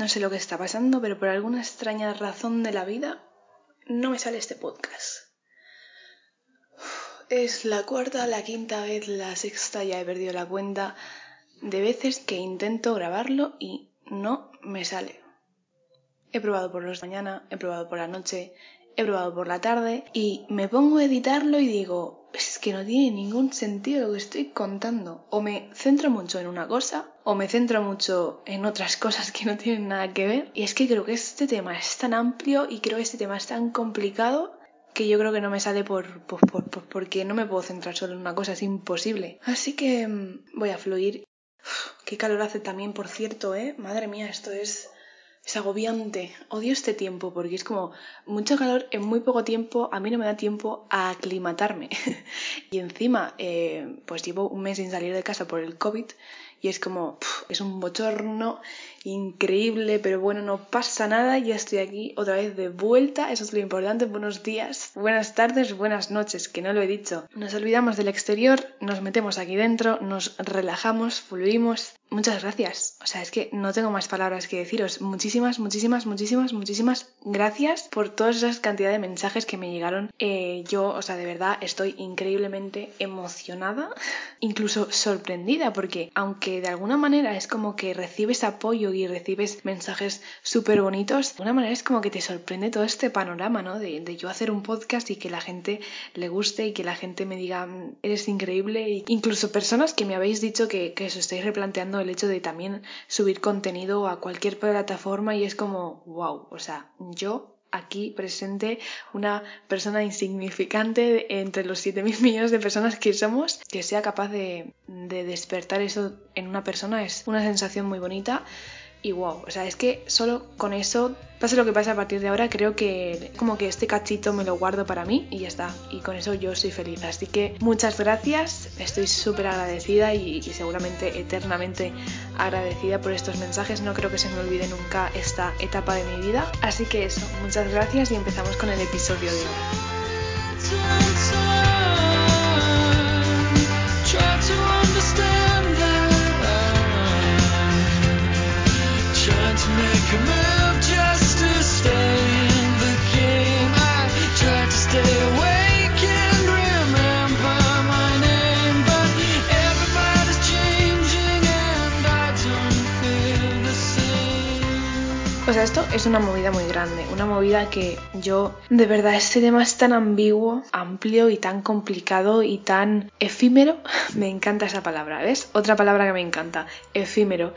No sé lo que está pasando, pero por alguna extraña razón de la vida no me sale este podcast. Es la cuarta, la quinta vez, la sexta, ya he perdido la cuenta de veces que intento grabarlo y no me sale. He probado por los mañana, he probado por la noche, he probado por la tarde y me pongo a editarlo y digo, es que no tiene ningún sentido lo que estoy contando. O me centro mucho en una cosa o me centro mucho en otras cosas que no tienen nada que ver. Y es que creo que este tema es tan amplio y creo que este tema es tan complicado que yo creo que no me sale por, por, por, porque no me puedo centrar solo en una cosa, es imposible. Así que mm, voy a fluir. qué calor hace también, por cierto, ¿eh? Madre mía, esto es es agobiante. Odio este tiempo porque es como mucho calor en muy poco tiempo. A mí no me da tiempo a aclimatarme. y encima, eh, pues llevo un mes sin salir de casa por el COVID y es como, es un bochorno increíble, pero bueno, no pasa nada, ya estoy aquí otra vez de vuelta, eso es lo importante, buenos días, buenas tardes, buenas noches, que no lo he dicho. Nos olvidamos del exterior, nos metemos aquí dentro, nos relajamos, fluimos. Muchas gracias. O sea, es que no tengo más palabras que deciros. Muchísimas, muchísimas, muchísimas, muchísimas gracias por todas esas cantidad de mensajes que me llegaron. Eh, yo, o sea, de verdad estoy increíblemente emocionada, incluso sorprendida, porque aunque de alguna manera es como que recibes apoyo y recibes mensajes súper bonitos, de alguna manera es como que te sorprende todo este panorama, ¿no? De, yo hacer un podcast y que la gente le guste y que la gente me diga, mm, eres increíble. E incluso personas que me habéis dicho que, que os estáis replanteando el hecho de también subir contenido a cualquier plataforma y es como, wow, o sea, yo aquí presente una persona insignificante entre los 7.000 millones de personas que somos, que sea capaz de, de, despertar eso en una persona es una sensación muy bonita y wow, o sea, es que solo con eso, pase lo que pase a partir de ahora, creo que como que este cachito me lo guardo para mí y ya está. Y con eso yo soy feliz. Así que muchas gracias, estoy súper agradecida y, seguramente eternamente agradecida por estos mensajes. No creo que se me olvide nunca esta etapa de mi vida. Así que eso, muchas gracias y empezamos con el episodio de hoy. Esto es una movida muy grande, una movida que yo, de verdad, este tema es tan ambiguo, amplio y tan complicado y tan efímero. Me encanta esa palabra, ¿ves? Otra palabra que me encanta, efímero.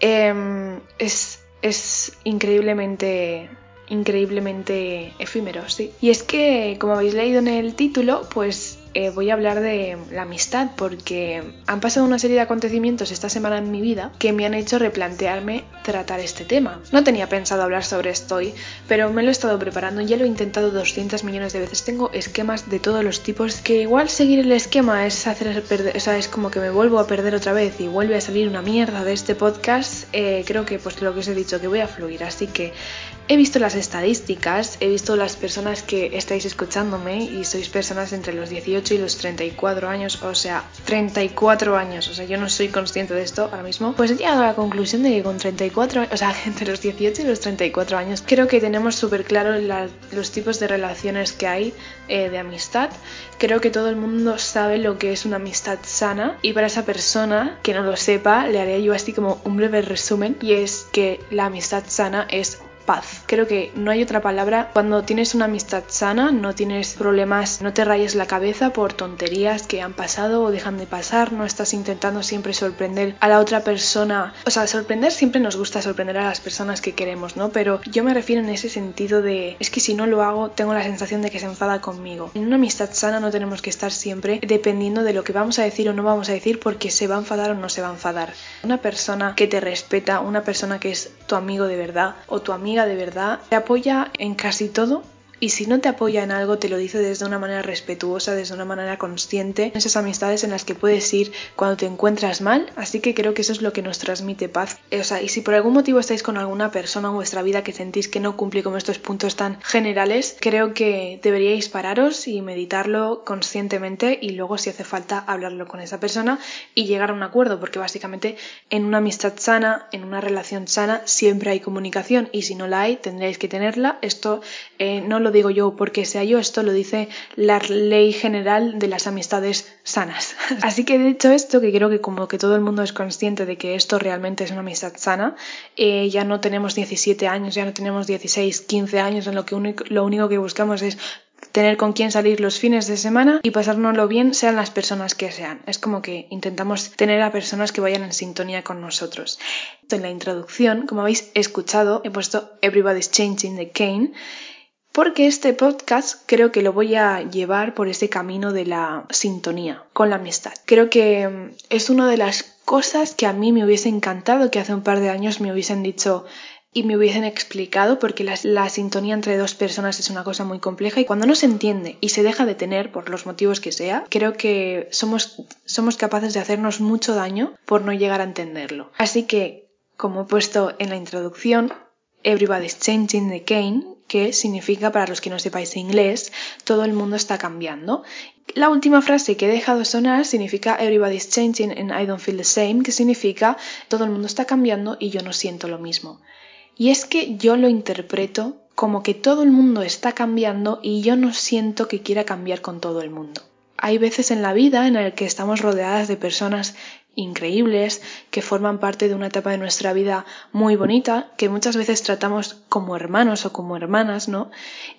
Em, es, es increíblemente increíblemente efímero, sí. Y es que, como habéis leído en el título, pues eh, voy a hablar de la amistad porque han pasado una serie de acontecimientos esta semana en mi vida que me han hecho replantearme tratar este tema. No tenía pensado hablar sobre esto hoy, pero me lo he estado preparando y ya lo he intentado 200 millones de veces. Tengo esquemas de todos los tipos que igual seguir el esquema es hacer perder, o sea, es como que me vuelvo a perder otra vez y vuelve a salir una mierda de este podcast. Eh, creo que pues lo que os he dicho que voy a fluir, así que he visto las estadísticas, he visto las personas que estáis escuchándome y sois personas entre los 18 y los 34 años, o sea, 34 años, o sea, yo no soy consciente de esto ahora mismo, pues he llegado a la conclusión de que con 34, o sea, entre los 18 y los 34 años, creo que tenemos súper claro los tipos de relaciones que hay eh, de amistad. Creo que todo el mundo sabe lo que es una amistad sana y para esa persona que no lo sepa, le haré yo así como un breve resumen y es que la amistad sana es paz. Creo que no hay otra palabra. Cuando tienes una amistad sana, no tienes problemas, no te rayes la cabeza por tonterías que han pasado o dejan de pasar, no estás intentando siempre sorprender a la otra persona. O sea, sorprender siempre nos gusta sorprender a las personas que queremos, ¿no? Pero yo me refiero en ese sentido de, es que si no lo hago, tengo la sensación de que se enfada conmigo. En una amistad sana no tenemos que estar siempre dependiendo de lo que vamos a decir o no vamos a decir porque se va a enfadar o no se va a enfadar. Una persona que te respeta, una persona que es tu amigo de verdad o tu amigo de verdad, te apoya en casi todo y si no te apoya en algo te lo dice desde una manera respetuosa, desde una manera consciente, esas amistades en las que puedes ir cuando te encuentras mal, así que creo que eso es lo que nos transmite paz. O sea, y si por algún motivo estáis con alguna persona en vuestra vida que sentís que no cumple con estos puntos tan generales, creo que deberíais pararos y meditarlo conscientemente y luego si hace falta hablarlo con esa persona y llegar a un acuerdo, porque básicamente en una amistad sana, en una relación sana, siempre hay comunicación y si no la hay, tendréis que tenerla. Esto eh, no lo digo yo porque sea yo, esto lo dice la ley general de las amistades sanas. Así que dicho esto, que creo que como que todo el mundo es consciente de que esto realmente es una amistad sana, eh, ya no tenemos 17 años, ya no tenemos 16, 15 años, en lo que lo único que buscamos es tener con quién salir los fines de semana y pasárnoslo bien sean las personas que sean. Es como que intentamos tener a personas que vayan en sintonía con nosotros. En la introducción, como habéis escuchado, he puesto Everybody's Changing the Kane porque este podcast creo que lo voy a llevar por ese camino de la sintonía con la amistad. Creo que mm, es una de las cosas que a mí me hubiese encantado que hace un par de años me hubiesen dicho y me hubiesen explicado porque la, sintonía entre dos personas es una cosa muy compleja y cuando no se entiende y se deja de tener por los motivos que sea, creo que somos, somos capaces de hacernos mucho daño por no llegar a entenderlo. Así que, como he puesto en la introducción, Everybody's Changing the Kane que significa, para los que no sepáis inglés, todo el mundo está cambiando. La última frase que he dejado sonar significa Everybody's changing and I don't feel the same, que significa todo el mundo está cambiando y yo no siento lo mismo. Y es que yo lo interpreto como que todo el mundo está cambiando y yo no siento que quiera cambiar con todo el mundo. Hay veces en la vida en las que estamos rodeadas de personas increíbles, que forman parte de una etapa de nuestra vida muy bonita, que muchas veces tratamos como hermanos o como hermanas, ¿no?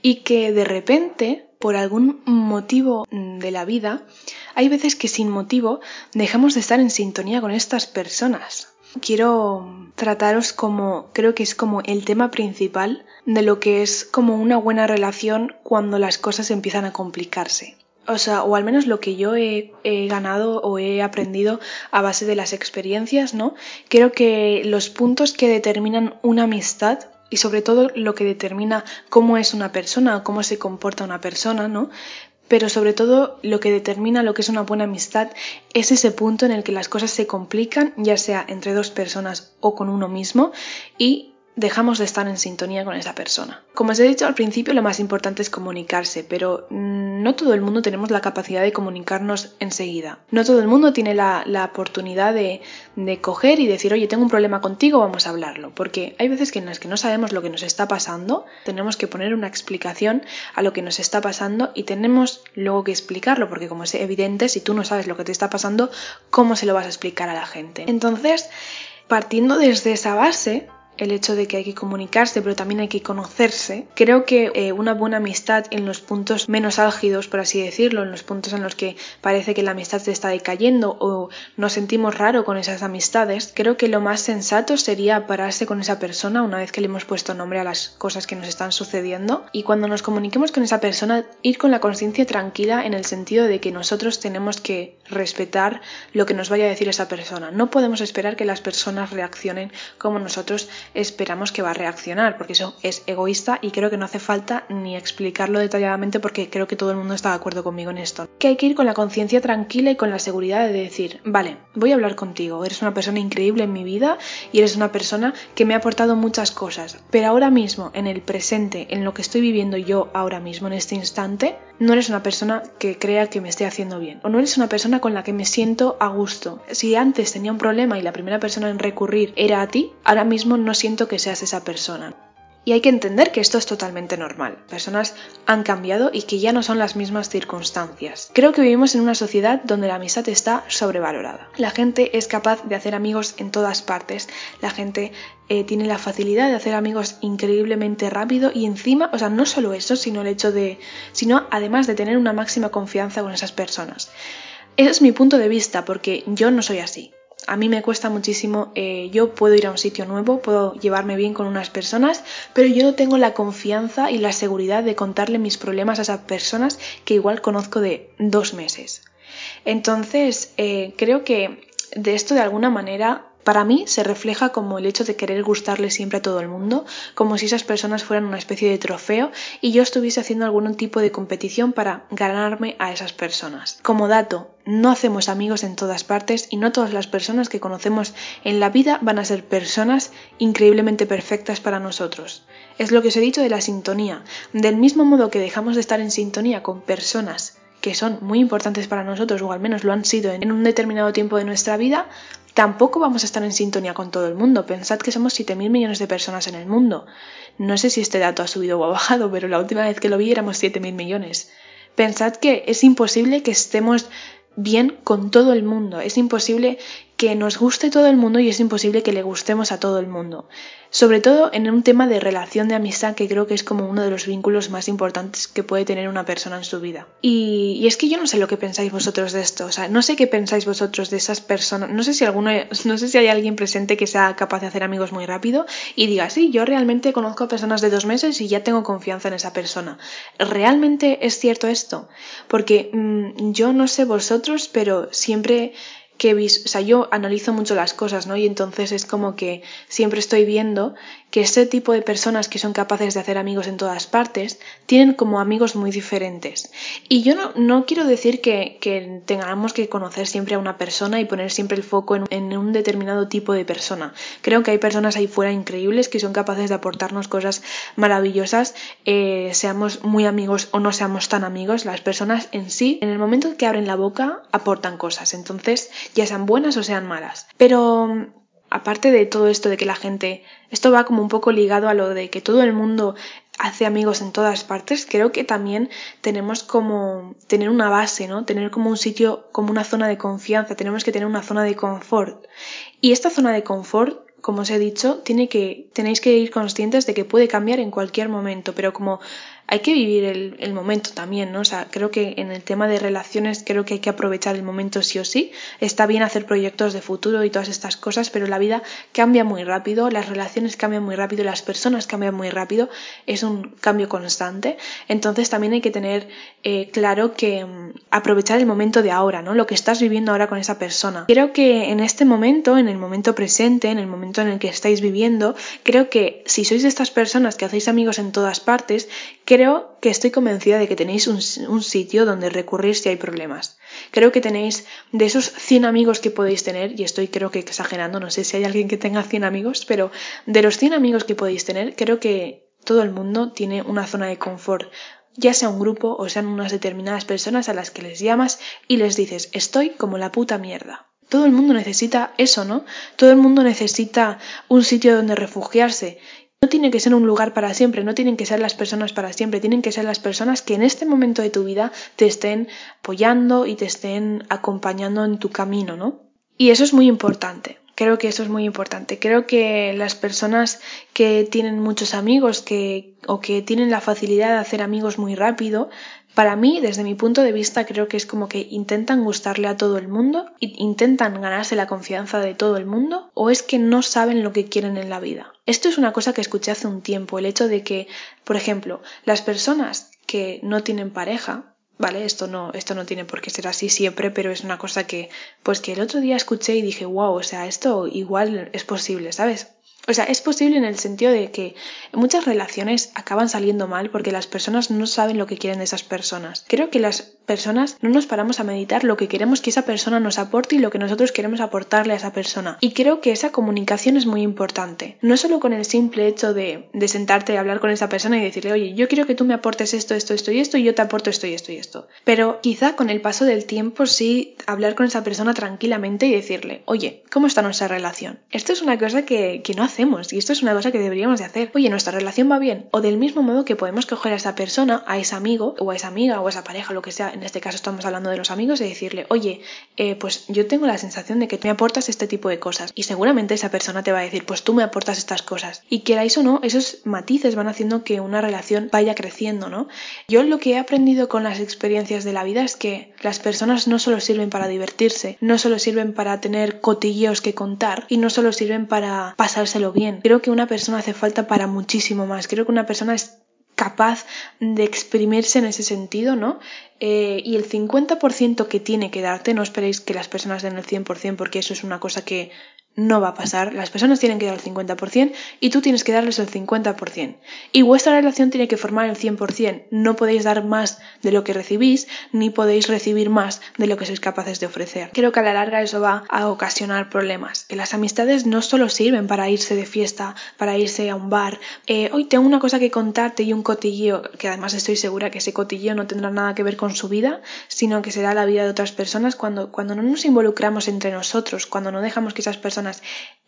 Y que de repente, por algún motivo de la vida, hay veces que sin motivo dejamos de estar en sintonía con estas personas. Quiero trataros como, creo que es como el tema principal de lo que es como una buena relación cuando las cosas empiezan a complicarse o sea, o al menos lo que yo he, ganado o he aprendido a base de las experiencias, ¿no? Creo que los puntos que determinan una amistad y sobre todo lo que determina cómo es una persona o cómo se comporta una persona, ¿no? Pero sobre todo lo que determina lo que es una buena amistad es ese punto en el que las cosas se complican, ya sea entre dos personas o con uno mismo, y dejamos de estar en sintonía con esa persona. Como os he dicho al principio, lo más importante es comunicarse, pero mm, no todo el mundo tenemos la capacidad de comunicarnos enseguida. No todo el mundo tiene la, oportunidad de, de, coger y decir, oye, tengo un problema contigo, vamos a hablarlo. Porque hay veces que en las que no sabemos lo que nos está pasando, tenemos que poner una explicación a lo que nos está pasando y tenemos luego que explicarlo, porque como es evidente, si tú no sabes lo que te está pasando, ¿cómo se lo vas a explicar a la gente? Entonces, partiendo desde esa base, el hecho de que hay que comunicarse, pero también hay que conocerse. Creo que eh, una buena amistad en los puntos menos álgidos, por así decirlo, en los puntos en los que parece que la amistad se está decayendo o nos sentimos raro con esas amistades, creo que lo más sensato sería pararse con esa persona una vez que le hemos puesto nombre a las cosas que nos están sucediendo y cuando nos comuniquemos con esa persona ir con la conciencia tranquila en el sentido de que nosotros tenemos que respetar lo que nos vaya a decir esa persona. No podemos esperar que las personas reaccionen como nosotros esperamos que va a reaccionar, porque eso es egoísta y creo que no hace falta ni explicarlo detalladamente porque creo que todo el mundo está de acuerdo conmigo en esto. Que hay que ir con la conciencia tranquila y con la seguridad de decir, vale, voy a hablar contigo, eres una persona increíble en mi vida y eres una persona que me ha aportado muchas cosas, pero ahora mismo, en el presente, en lo que estoy viviendo yo ahora mismo, en este instante, no eres una persona que crea que me esté haciendo bien o no eres una persona con la que me siento a gusto. Si antes tenía un problema y la primera persona en recurrir era a ti, ahora mismo no siento que seas esa persona. Y hay que entender que esto es totalmente normal. Personas han cambiado y que ya no son las mismas circunstancias. Creo que vivimos en una sociedad donde la amistad está sobrevalorada. La gente es capaz de hacer amigos en todas partes. La gente eh, tiene la facilidad de hacer amigos increíblemente rápido y encima, o sea, no solo eso, sino el hecho de, sino además de tener una máxima confianza con esas personas. Ese es mi punto de vista porque yo no soy así a mí me cuesta muchísimo, eh, yo puedo ir a un sitio nuevo, puedo llevarme bien con unas personas, pero yo no tengo la confianza y la seguridad de contarle mis problemas a esas personas que igual conozco de dos meses. Entonces, eh, creo que de esto de alguna manera para mí se refleja como el hecho de querer gustarle siempre a todo el mundo, como si esas personas fueran una especie de trofeo y yo estuviese haciendo algún tipo de competición para ganarme a esas personas. Como dato, no hacemos amigos en todas partes y no todas las personas que conocemos en la vida van a ser personas increíblemente perfectas para nosotros. Es lo que os he dicho de la sintonía. Del mismo modo que dejamos de estar en sintonía con personas que son muy importantes para nosotros, o al menos lo han sido en un determinado tiempo de nuestra vida, tampoco vamos a estar en sintonía con todo el mundo. Pensad que somos 7.000 millones de personas en el mundo. No sé si este dato ha subido o ha bajado, pero la última vez que lo vi éramos 7.000 millones. Pensad que es imposible que estemos bien con todo el mundo. Es imposible que nos guste todo el mundo y es imposible que le gustemos a todo el mundo sobre todo en un tema de relación de amistad que creo que es como uno de los vínculos más importantes que puede tener una persona en su vida. Y, es que yo no sé lo que pensáis vosotros de esto, o sea, no sé qué pensáis vosotros de esas personas, no sé si alguno, no sé si hay alguien presente que sea capaz de hacer amigos muy rápido y diga, sí, yo realmente conozco a personas de dos meses y ya tengo confianza en esa persona. ¿Realmente es cierto esto? Porque mm, yo no sé vosotros, pero siempre que o sea, yo analizo mucho las cosas, ¿no? Y entonces es como que siempre estoy viendo que ese tipo de personas que son capaces de hacer amigos en todas partes tienen como amigos muy diferentes. Y yo no, no quiero decir que, que, tengamos que conocer siempre a una persona y poner siempre el foco en, en, un determinado tipo de persona. Creo que hay personas ahí fuera increíbles que son capaces de aportarnos cosas maravillosas, eh, seamos muy amigos o no seamos tan amigos. Las personas en sí, en el momento que abren la boca, aportan cosas. Entonces, ya sean buenas o sean malas. Pero aparte de todo esto de que la gente, esto va como un poco ligado a lo de que todo el mundo hace amigos en todas partes, creo que también tenemos como tener una base, ¿no? Tener como un sitio, como una zona de confianza, tenemos que tener una zona de confort. Y esta zona de confort, como os he dicho, tiene que, tenéis que ir conscientes de que puede cambiar en cualquier momento, pero como hay que vivir el, momento también, ¿no? O sea, creo que en el tema de relaciones creo que hay que aprovechar el momento sí o sí. Está bien hacer proyectos de futuro y todas estas cosas, pero la vida cambia muy rápido, las relaciones cambian muy rápido, las personas cambian muy rápido, es un cambio constante. Entonces también hay que tener eh, claro que mm, aprovechar el momento de ahora, ¿no? Lo que estás viviendo ahora con esa persona. Creo que en este momento, en el momento presente, en el momento en el que estáis viviendo, creo que si sois de estas personas que hacéis amigos en todas partes, Creo que estoy convencida de que tenéis un, sitio donde recurrir si hay problemas. Creo que tenéis de esos 100 amigos que podéis tener, y estoy creo que exagerando, no sé si hay alguien que tenga 100 amigos, pero de los 100 amigos que podéis tener, creo que todo el mundo tiene una zona de confort, ya sea un grupo o sean unas determinadas personas a las que les llamas y les dices estoy como la puta mierda. Todo el mundo necesita eso, ¿no? Todo el mundo necesita un sitio donde refugiarse no tiene que ser un lugar para siempre, no tienen que ser las personas para siempre, tienen que ser las personas que en este momento de tu vida te estén apoyando y te estén acompañando en tu camino, ¿no? Y eso es muy importante. Creo que eso es muy importante. Creo que las personas que tienen muchos amigos que, o que tienen la facilidad de hacer amigos muy rápido para mí, desde mi punto de vista, creo que es como que intentan gustarle a todo el mundo, intentan ganarse la confianza de todo el mundo, o es que no saben lo que quieren en la vida. Esto es una cosa que escuché hace un tiempo, el hecho de que, por ejemplo, las personas que no tienen pareja, ¿vale? Esto no, esto no tiene por qué ser así siempre, pero es una cosa que, pues que el otro día escuché y dije, wow, o sea, esto igual es posible, ¿sabes? O sea, es posible en el sentido de que muchas relaciones acaban saliendo mal porque las personas no saben lo que quieren de esas personas. Creo que las personas no nos paramos a meditar lo que queremos que esa persona nos aporte y lo que nosotros queremos aportarle a esa persona. Y creo que esa comunicación es muy importante. No solo con el simple hecho de, de sentarte y hablar con esa persona y decirle, oye, yo quiero que tú me aportes esto, esto, esto y esto y yo te aporto esto y esto y esto. Pero quizá con el paso del tiempo sí hablar con esa persona tranquilamente y decirle, oye, ¿cómo está nuestra relación? Esto es una cosa que, que no hace y esto es una cosa que deberíamos de hacer. Oye, nuestra relación va bien. O del mismo modo que podemos coger a esa persona, a ese amigo, o a esa amiga, o a esa pareja, lo que sea, en este caso estamos hablando de los amigos, y decirle, oye, eh, pues yo tengo la sensación de que tú me aportas este tipo de cosas. Y seguramente esa persona te va a decir, pues tú me aportas estas cosas. Y queráis o no, esos matices van haciendo que una relación vaya creciendo, ¿no? Yo lo que he aprendido con las experiencias de la vida es que las personas no solo sirven para divertirse, no solo sirven para tener cotilleos que contar, y no solo sirven para pasárselo bien. Creo que una persona hace falta para muchísimo más. Creo que una persona es capaz de exprimirse en ese sentido, ¿no? Eh, y el 50% que tiene que darte, no esperéis que las personas den el 100% porque eso es una cosa que no va a pasar. Las personas tienen que dar el 50% y tú tienes que darles el 50%. Y vuestra relación tiene que formar el 100%. No podéis dar más de lo que recibís ni podéis recibir más de lo que sois capaces de ofrecer. Creo que a la larga eso va a ocasionar problemas. Que las amistades no solo sirven para irse de fiesta, para irse a un bar. Eh, hoy tengo una cosa que contarte y un cotilleo, que además estoy segura que ese cotilleo no tendrá nada que ver con su vida, sino que será la vida de otras personas cuando, cuando no nos involucramos entre nosotros, cuando no dejamos que esas personas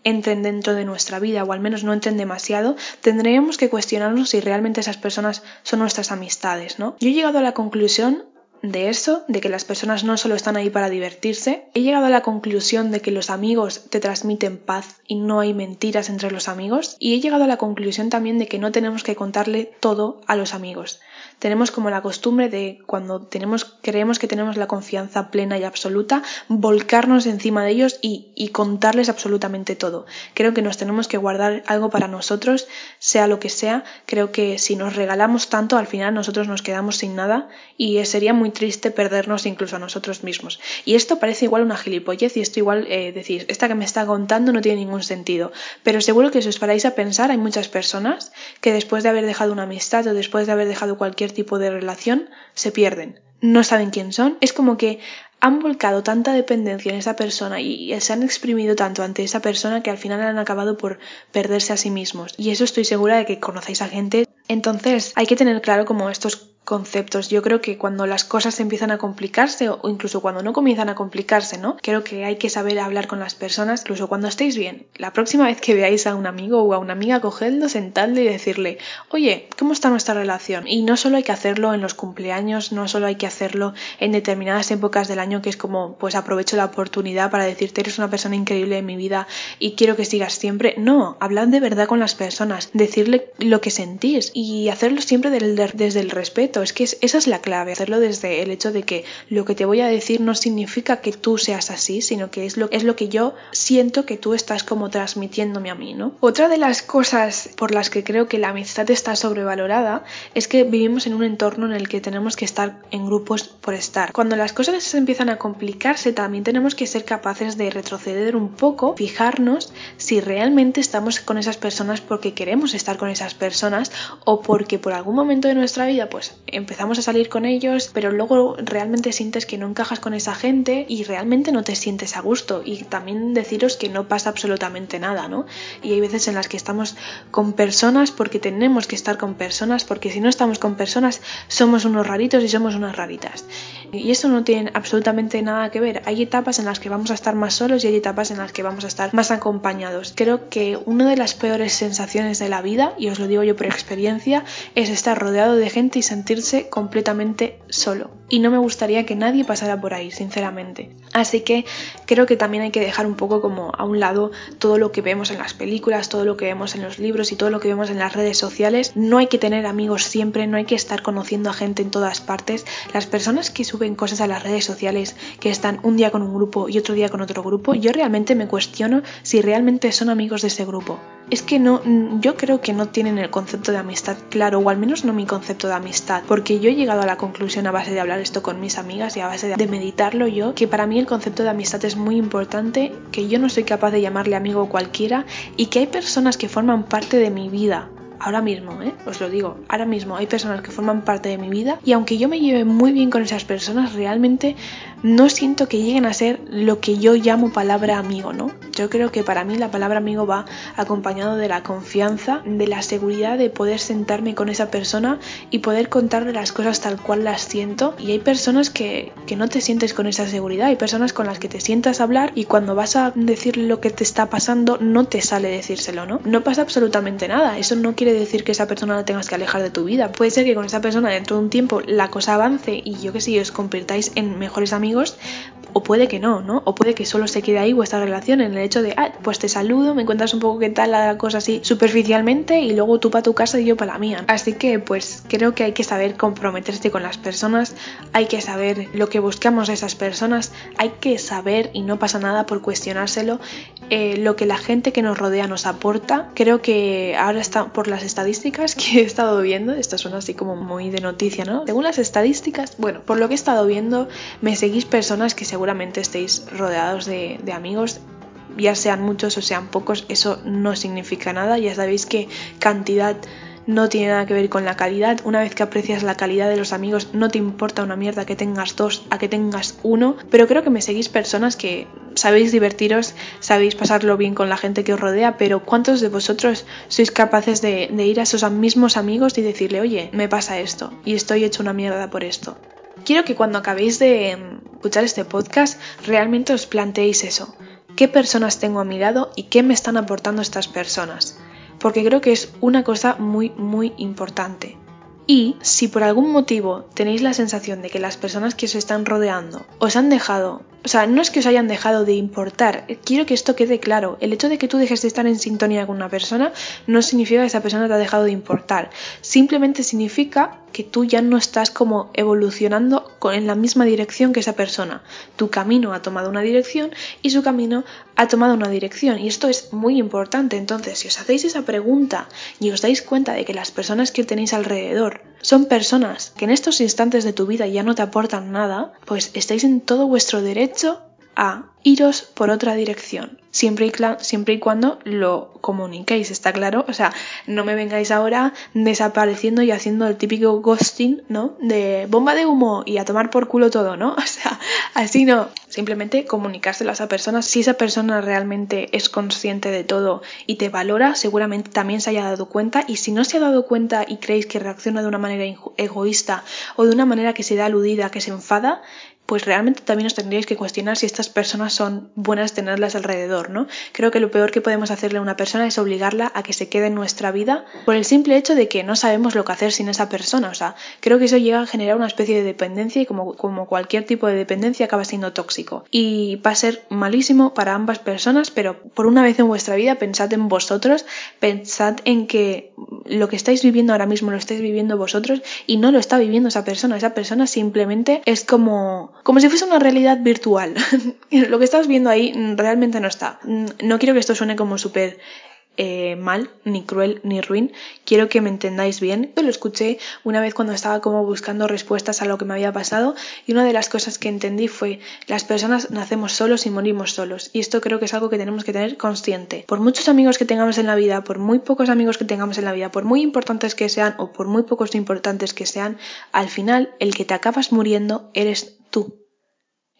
entren dentro de nuestra vida o al menos no entren demasiado, tendríamos que cuestionarnos si realmente esas personas son nuestras amistades, ¿no? Yo he llegado a la conclusión de eso, de que las personas no solo están ahí para divertirse, he llegado a la conclusión de que los amigos te transmiten paz y no hay mentiras entre los amigos, y he llegado a la conclusión también de que no tenemos que contarle todo a los amigos. Tenemos como la costumbre de cuando tenemos, creemos que tenemos la confianza plena y absoluta, volcarnos encima de ellos y, contarles absolutamente todo. Creo que nos tenemos que guardar algo para nosotros, sea lo que sea. Creo que si nos regalamos tanto, al final nosotros nos quedamos sin nada y sería triste perdernos incluso a nosotros mismos. Y esto parece igual una gilipollez y esto igual eh, decir, esta que me está contando no tiene ningún sentido. Pero seguro que si os paráis a pensar, hay muchas personas que después de haber dejado una amistad o después de haber dejado cualquier tipo de relación, se pierden. No saben quién son. Es como que han volcado tanta dependencia en esa persona y se han exprimido tanto ante esa persona que al final han acabado por perderse a sí mismos. Y eso estoy segura de que conocéis a gente. Entonces hay que tener claro como estos conceptos. Yo creo que cuando las cosas empiezan a complicarse o incluso cuando no comienzan a complicarse, ¿no? Creo que hay que saber hablar con las personas, incluso cuando estéis bien. La próxima vez que veáis a un amigo o a una amiga, cogedlo, sentadle y decirle, oye, ¿cómo está nuestra relación? Y no solo hay que hacerlo en los cumpleaños, no solo hay que hacerlo en determinadas épocas del año que es como, pues aprovecho la oportunidad para decirte, eres una persona increíble en mi vida y quiero que sigas siempre. No, hablad de verdad con las personas, decirle lo que sentís y hacerlo siempre desde el respeto es que esa es la clave, hacerlo desde el hecho de que lo que te voy a decir no significa que tú seas así, sino que es lo, es lo que yo siento que tú estás como transmitiéndome a mí, ¿no? Otra de las cosas por las que creo que la amistad está sobrevalorada es que vivimos en un entorno en el que tenemos que estar en grupos por estar. Cuando las cosas empiezan a complicarse, también tenemos que ser capaces de retroceder un poco, fijarnos si realmente estamos con esas personas porque queremos estar con esas personas o porque por algún momento de nuestra vida pues empezamos a salir con ellos, pero luego realmente sientes que no encajas con esa gente y realmente no te sientes a gusto. Y también deciros que no pasa absolutamente nada, ¿no? Y hay veces en las que estamos con personas porque tenemos que estar con personas, porque si no estamos con personas somos unos raritos y somos unas raritas. Y eso no tiene absolutamente nada que ver. Hay etapas en las que vamos a estar más solos y hay etapas en las que vamos a estar más acompañados. Creo que una de las peores sensaciones de la vida, y os lo digo yo por experiencia, es estar rodeado de gente y completamente solo. Y no me gustaría que nadie pasara por ahí, sinceramente. Así que creo que también hay que dejar un poco como a un lado todo lo que vemos en las películas, todo lo que vemos en los libros y todo lo que vemos en las redes sociales. No hay que tener amigos siempre, no hay que estar conociendo a gente en todas partes. Las personas que suben cosas a las redes sociales, que están un día con un grupo y otro día con otro grupo, yo realmente me cuestiono si realmente son amigos de ese grupo. Es que no, yo creo que no tienen el concepto de amistad claro, o al menos no mi concepto de amistad, porque yo he llegado a la conclusión a base de hablar esto con mis amigas y a base de meditarlo yo, que para mí el concepto de amistad es muy importante, que yo no soy capaz de llamarle amigo cualquiera y que hay personas que forman parte de mi vida ahora mismo, ¿eh? os lo digo, ahora mismo hay personas que forman parte de mi vida y aunque yo me lleve muy bien con esas personas, realmente no siento que lleguen a ser lo que yo llamo palabra amigo, ¿no? Yo creo que para mí la palabra amigo va acompañado de la confianza, de la seguridad de poder sentarme con esa persona y poder contarle las cosas tal cual las siento. Y hay personas que, que no te sientes con esa seguridad, hay personas con las que te sientas hablar y cuando vas a decirle lo que te está pasando no te sale decírselo, ¿no? No pasa absolutamente nada, eso no quiere decir que esa persona la tengas que alejar de tu vida. Puede ser que con esa persona dentro de un tiempo la cosa avance y yo que sé, os convirtáis en mejores amigos o puede que no, ¿no? O puede que solo se quede ahí vuestra relación en el hecho de, ah, pues te saludo, me cuentas un poco qué tal la cosa así superficialmente y luego tú para tu casa y yo para la mía. Así que pues creo que hay que saber comprometerse con las personas, hay que saber lo que buscamos de esas personas, hay que saber y no pasa nada por cuestionárselo eh, lo que la gente que nos rodea nos aporta. Creo que ahora está por las estadísticas que he estado viendo, esto suena así como muy de noticia, ¿no? Según las estadísticas, bueno, por lo que he estado viendo, me seguís personas que seguramente estéis rodeados de, amigos ya sean muchos o sean pocos, eso no significa nada. Ya sabéis que cantidad no tiene nada que ver con la calidad. Una vez que aprecias la calidad de los amigos, no te importa una mierda que tengas dos a que tengas uno. Pero creo que me seguís personas que sabéis divertiros, sabéis pasarlo bien con la gente que os rodea, pero ¿cuántos de vosotros sois capaces de, ir a esos mismos amigos y decirle, oye, me pasa esto y estoy hecho una mierda por esto? Quiero que cuando acabéis de mm, escuchar este podcast realmente os planteéis eso. ¿Qué personas tengo a mi lado y qué me están aportando estas personas? porque creo que es una cosa muy, muy importante. Y si por algún motivo tenéis la sensación de que las personas que os están rodeando os han dejado o sea, no es que os hayan dejado de importar, quiero que esto quede claro. El hecho de que tú dejes de estar en sintonía con una persona no significa que esa persona te ha dejado de importar. Simplemente significa que tú ya no estás como evolucionando en la misma dirección que esa persona. Tu camino ha tomado una dirección y su camino ha tomado una dirección. Y esto es muy importante. Entonces, si os hacéis esa pregunta y os dais cuenta de que las personas que tenéis alrededor son personas que en estos instantes de tu vida ya no te aportan nada, pues estáis en todo vuestro derecho a iros por otra dirección siempre y, siempre y cuando lo comuniquéis, está claro. O sea, no me vengáis ahora desapareciendo y haciendo el típico ghosting, ¿no? De bomba de humo y a tomar por culo todo, ¿no? O sea, así no. Simplemente comunicárselo a esa persona. Si esa persona realmente es consciente de todo y te valora, seguramente también se haya dado cuenta. Y si no se ha dado cuenta y creéis que reacciona de una manera egoísta o de una manera que se da aludida, que se enfada, pues realmente también os tendríais que cuestionar si estas personas son buenas tenerlas alrededor, ¿no? Creo que lo peor que podemos hacerle a una persona es obligarla a que se quede en nuestra vida por el simple hecho de que no sabemos lo que hacer sin esa persona. O sea, creo que eso llega a generar una especie de dependencia y como, como cualquier tipo de dependencia acaba siendo tóxico. Y va a ser malísimo para ambas personas, pero por una vez en vuestra vida pensad en vosotros, pensad en que lo que estáis viviendo ahora mismo lo estáis viviendo vosotros y no lo está viviendo esa persona. Esa persona simplemente es como como si fuese una realidad virtual. Lo que estás viendo ahí realmente no está. No quiero que esto suene como súper eh, mal, ni cruel, ni ruin. Quiero que me entendáis bien. Yo lo escuché una vez cuando estaba como buscando respuestas a lo que me había pasado y una de las cosas que entendí fue las personas nacemos solos y morimos solos. Y esto creo que es algo que tenemos que tener consciente. Por muchos amigos que tengamos en la vida, por muy pocos amigos que tengamos en la vida, por muy importantes que sean o por muy pocos importantes que sean, al final el que te acabas muriendo eres tú.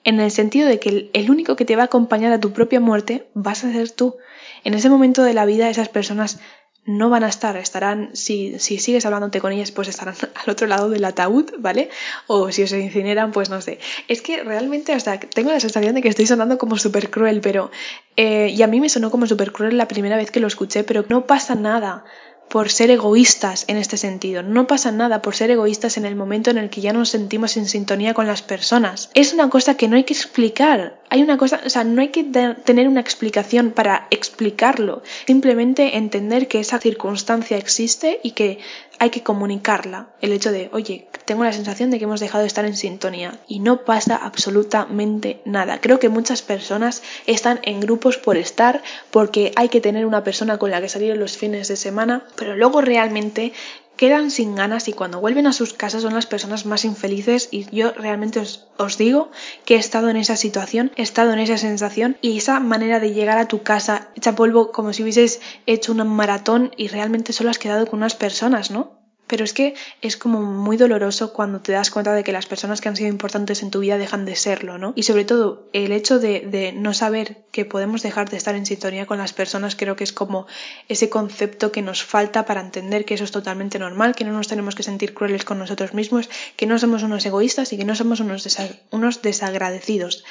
En el sentido de que el único que te va a acompañar a tu propia muerte vas a ser tú. En ese momento de la vida esas personas no van a estar, estarán, si, si sigues hablándote con ellas, pues estarán al otro lado del ataúd, ¿vale? O si se incineran, pues no sé. Es que realmente, o sea, tengo la sensación de que estoy sonando como súper cruel, pero... Eh, y a mí me sonó como súper cruel la primera vez que lo escuché, pero no pasa nada por ser egoístas en este sentido. No pasa nada por ser egoístas en el momento en el que ya nos sentimos en sintonía con las personas. Es una cosa que no hay que explicar. Hay una cosa, o sea, no hay que tener una explicación para explicarlo. Simplemente entender que esa circunstancia existe y que hay que comunicarla. El hecho de, oye, tengo la sensación de que hemos dejado de estar en sintonía y no pasa absolutamente nada. Creo que muchas personas están en grupos por estar, porque hay que tener una persona con la que salir los fines de semana, pero luego realmente quedan sin ganas y cuando vuelven a sus casas son las personas más infelices y yo realmente os, digo que he estado en esa situación, he estado en esa sensación y esa manera de llegar a tu casa hecha polvo como si hubieses hecho un maratón y realmente solo has quedado con unas personas, ¿no? Pero es que es como muy doloroso cuando te das cuenta de que las personas que han sido importantes en tu vida dejan de serlo, ¿no? Y sobre todo el hecho de, no saber que podemos dejar de estar en sintonía con las personas creo que es como ese concepto que nos falta para entender que eso es totalmente normal, que no nos tenemos que sentir crueles con nosotros mismos, que no somos unos egoístas y que no somos unos, unos desagradecidos.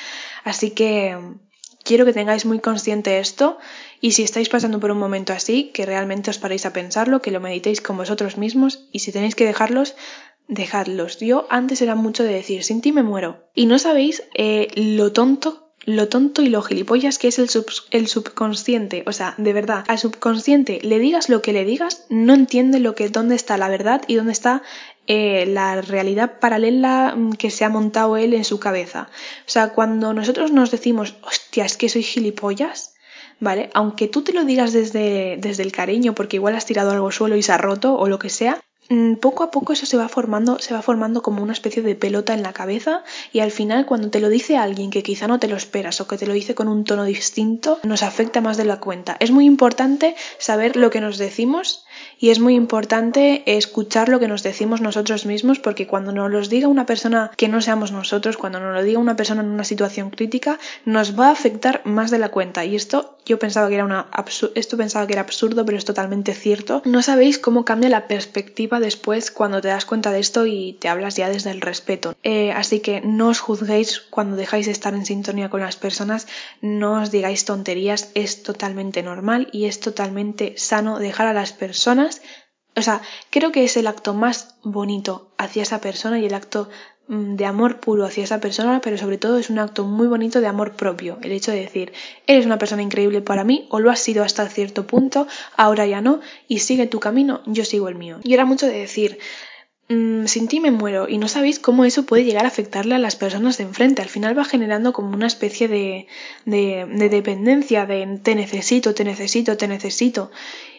Así que quiero que tengáis muy consciente esto y si estáis pasando por un momento así, que realmente os paréis a pensarlo, que lo meditéis con vosotros mismos y si tenéis que dejarlos, dejadlos. Yo antes era mucho de decir, sin ti me muero. Y no sabéis eh, lo tonto lo tonto y lo gilipollas que es el, el, subconsciente. O sea, de verdad, al subconsciente le digas lo que le digas, no entiende lo que, dónde está la verdad y dónde está eh, la realidad paralela mm, que se ha montado él en su cabeza. O sea, cuando nosotros nos decimos, hostia, es que soy gilipollas, ¿vale? Aunque tú te lo digas desde, desde el cariño, porque igual has tirado algo suelo y se ha roto o lo que sea, poco a poco eso se va formando, se va formando como una especie de pelota en la cabeza y al final cuando te lo dice alguien que quizá no te lo esperas o que te lo dice con un tono distinto, nos afecta más de la cuenta. Es muy importante saber lo que nos decimos y es muy importante escuchar lo que nos decimos nosotros mismos porque cuando nos lo diga una persona que no seamos nosotros, cuando nos lo diga una persona en una situación crítica, nos va a afectar más de la cuenta y esto yo pensaba que era una esto pensaba que era absurdo, pero es totalmente cierto. No sabéis cómo cambia la perspectiva después cuando te das cuenta de esto y te hablas ya desde el respeto. Eh, así que no os juzguéis cuando dejáis de estar en sintonía con las personas, no os digáis tonterías, es totalmente normal y es totalmente sano dejar a las personas o sea, creo que es el acto más bonito hacia esa persona y el acto de amor puro hacia esa persona, pero sobre todo es un acto muy bonito de amor propio. El hecho de decir, eres una persona increíble para mí, o lo has sido hasta cierto punto, ahora ya no, y sigue tu camino, yo sigo el mío. Y era mucho de decir, mmm, sin ti me muero, y no sabéis cómo eso puede llegar a afectarle a las personas de enfrente. Al final va generando como una especie de, de, de dependencia, de te necesito, te necesito, te necesito.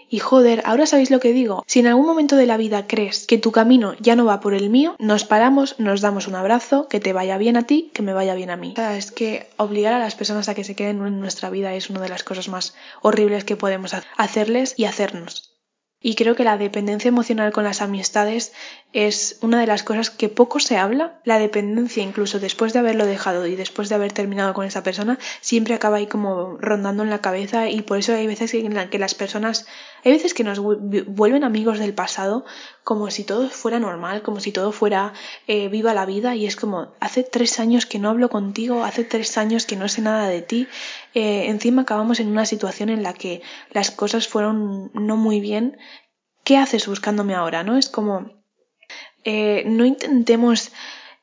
Y joder, ahora sabéis lo que digo. Si en algún momento de la vida crees que tu camino ya no va por el mío, nos paramos, nos damos un abrazo, que te vaya bien a ti, que me vaya bien a mí. O sea, es que obligar a las personas a que se queden en nuestra vida es una de las cosas más horribles que podemos hacerles y hacernos. Y creo que la dependencia emocional con las amistades es una de las cosas que poco se habla. La dependencia, incluso después de haberlo dejado y después de haber terminado con esa persona, siempre acaba ahí como rondando en la cabeza y por eso hay veces en que las personas, hay veces que nos vuelven amigos del pasado como si todo fuera normal, como si todo fuera eh, viva la vida y es como hace tres años que no hablo contigo, hace tres años que no sé nada de ti, eh, encima acabamos en una situación en la que las cosas fueron no muy bien, ¿qué haces buscándome ahora? ¿No? Es como, eh, no intentemos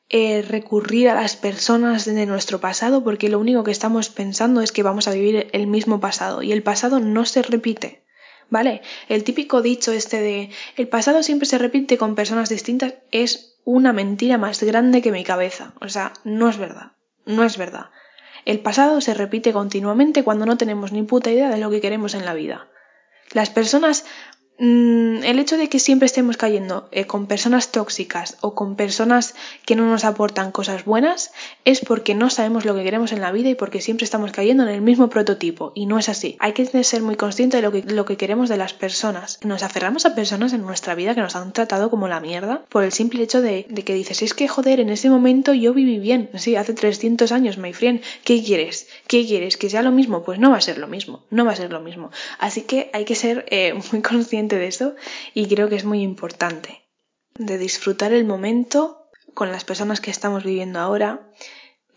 eh, recurrir a las personas de nuestro pasado porque lo único que estamos pensando es que vamos a vivir el mismo pasado y el pasado no se repite. ¿Vale? El típico dicho este de el pasado siempre se repite con personas distintas es una mentira más grande que mi cabeza. O sea, no es verdad. No es verdad. El pasado se repite continuamente cuando no tenemos ni puta idea de lo que queremos en la vida. Las personas el hecho de que siempre estemos cayendo eh, con personas tóxicas o con personas que no nos aportan cosas buenas es porque no sabemos lo que queremos en la vida y porque siempre estamos cayendo en el mismo prototipo y no es así. Hay que ser muy consciente de lo que, lo que queremos de las personas. Nos aferramos a personas en nuestra vida que nos han tratado como la mierda por el simple hecho de, de que dices, es que joder, en ese momento yo viví bien. Sí, hace 300 años, my friend. ¿Qué quieres? ¿Qué quieres? ¿Que sea lo mismo? Pues no va a ser lo mismo. No va a ser lo mismo. Así que hay que ser eh, muy consciente de eso y creo que es muy importante de disfrutar el momento con las personas que estamos viviendo ahora,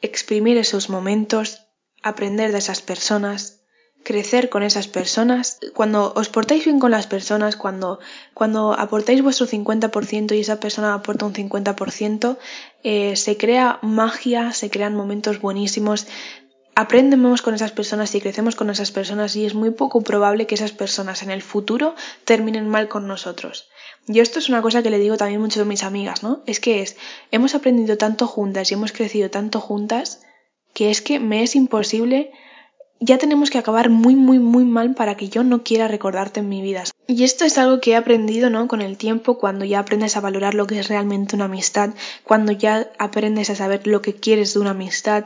exprimir esos momentos, aprender de esas personas, crecer con esas personas. Cuando os portáis bien con las personas, cuando, cuando aportáis vuestro 50% y esa persona aporta un 50%, eh, se crea magia, se crean momentos buenísimos, aprendemos con esas personas y crecemos con esas personas y es muy poco probable que esas personas en el futuro terminen mal con nosotros. Yo esto es una cosa que le digo también mucho a mis amigas, ¿no? Es que es, hemos aprendido tanto juntas y hemos crecido tanto juntas que es que me es imposible, ya tenemos que acabar muy, muy, muy mal para que yo no quiera recordarte en mi vida. Y esto es algo que he aprendido, ¿no? Con el tiempo, cuando ya aprendes a valorar lo que es realmente una amistad, cuando ya aprendes a saber lo que quieres de una amistad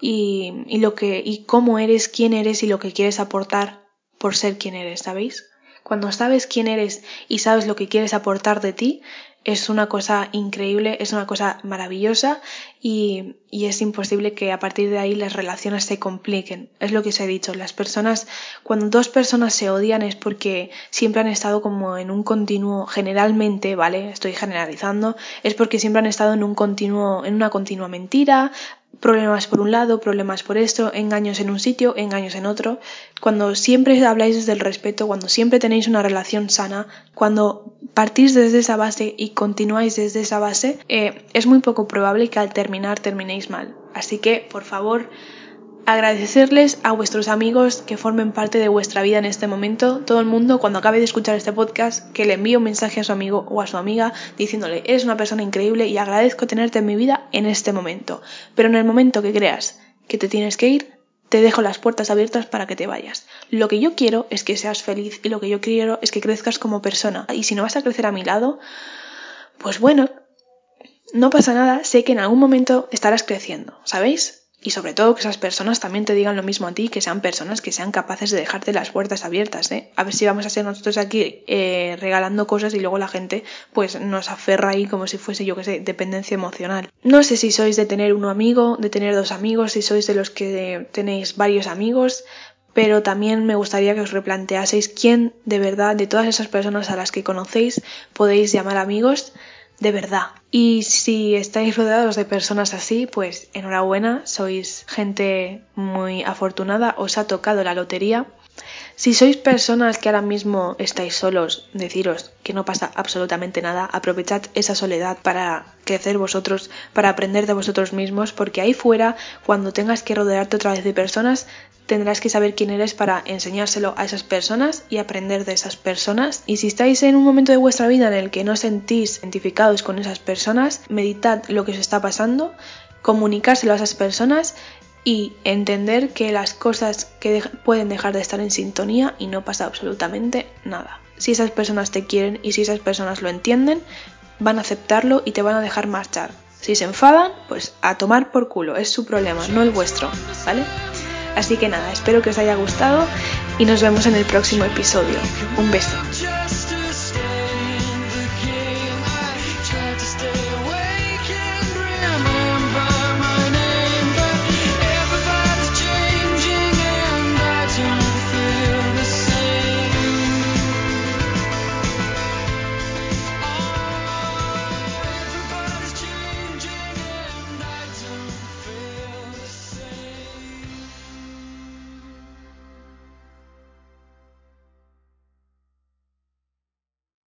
y, lo que, y cómo eres, quién eres y lo que quieres aportar por ser quien eres, ¿sabéis? Cuando sabes quién eres y sabes lo que quieres aportar de ti, es una cosa increíble, es una cosa maravillosa y, y, es imposible que a partir de ahí las relaciones se compliquen. Es lo que os he dicho, las personas, cuando dos personas se odian es porque siempre han estado como en un continuo, generalmente, ¿vale? Estoy generalizando, es porque siempre han estado en un continuo, en una continua mentira, problemas por un lado, problemas por esto, engaños en un sitio, engaños en otro. Cuando siempre habláis desde el respeto, cuando siempre tenéis una relación sana, cuando partís desde esa base y continuáis desde esa base, eh, es muy poco probable que al terminar terminéis mal. Así que, por favor, Agradecerles a vuestros amigos que formen parte de vuestra vida en este momento, todo el mundo cuando acabe de escuchar este podcast, que le envíe un mensaje a su amigo o a su amiga diciéndole, eres una persona increíble y agradezco tenerte en mi vida en este momento. Pero en el momento que creas que te tienes que ir, te dejo las puertas abiertas para que te vayas. Lo que yo quiero es que seas feliz y lo que yo quiero es que crezcas como persona. Y si no vas a crecer a mi lado, pues bueno, no pasa nada, sé que en algún momento estarás creciendo, ¿sabéis? Y sobre todo que esas personas también te digan lo mismo a ti, que sean personas que sean capaces de dejarte las puertas abiertas, ¿eh? A ver si vamos a ser nosotros aquí eh, regalando cosas y luego la gente pues nos aferra ahí como si fuese, yo que sé, dependencia emocional. No sé si sois de tener uno amigo, de tener dos amigos, si sois de los que tenéis varios amigos, pero también me gustaría que os replanteaseis quién de verdad, de todas esas personas a las que conocéis, podéis llamar amigos de verdad. Y si estáis rodeados de personas así, pues enhorabuena, sois gente muy afortunada, os ha tocado la lotería. Si sois personas que ahora mismo estáis solos, deciros que no pasa absolutamente nada, aprovechad esa soledad para crecer vosotros, para aprender de vosotros mismos, porque ahí fuera, cuando tengas que rodearte otra vez de personas, tendrás que saber quién eres para enseñárselo a esas personas y aprender de esas personas. Y si estáis en un momento de vuestra vida en el que no sentís identificados con esas personas, meditad lo que os está pasando, comunicárselo a esas personas y entender que las cosas que pueden dejar de estar en sintonía y no pasa absolutamente nada. Si esas personas te quieren y si esas personas lo entienden, van a aceptarlo y te van a dejar marchar. Si se enfadan, pues a tomar por culo, es su problema, no el vuestro, ¿vale? Así que nada, espero que os haya gustado y nos vemos en el próximo episodio. Un beso.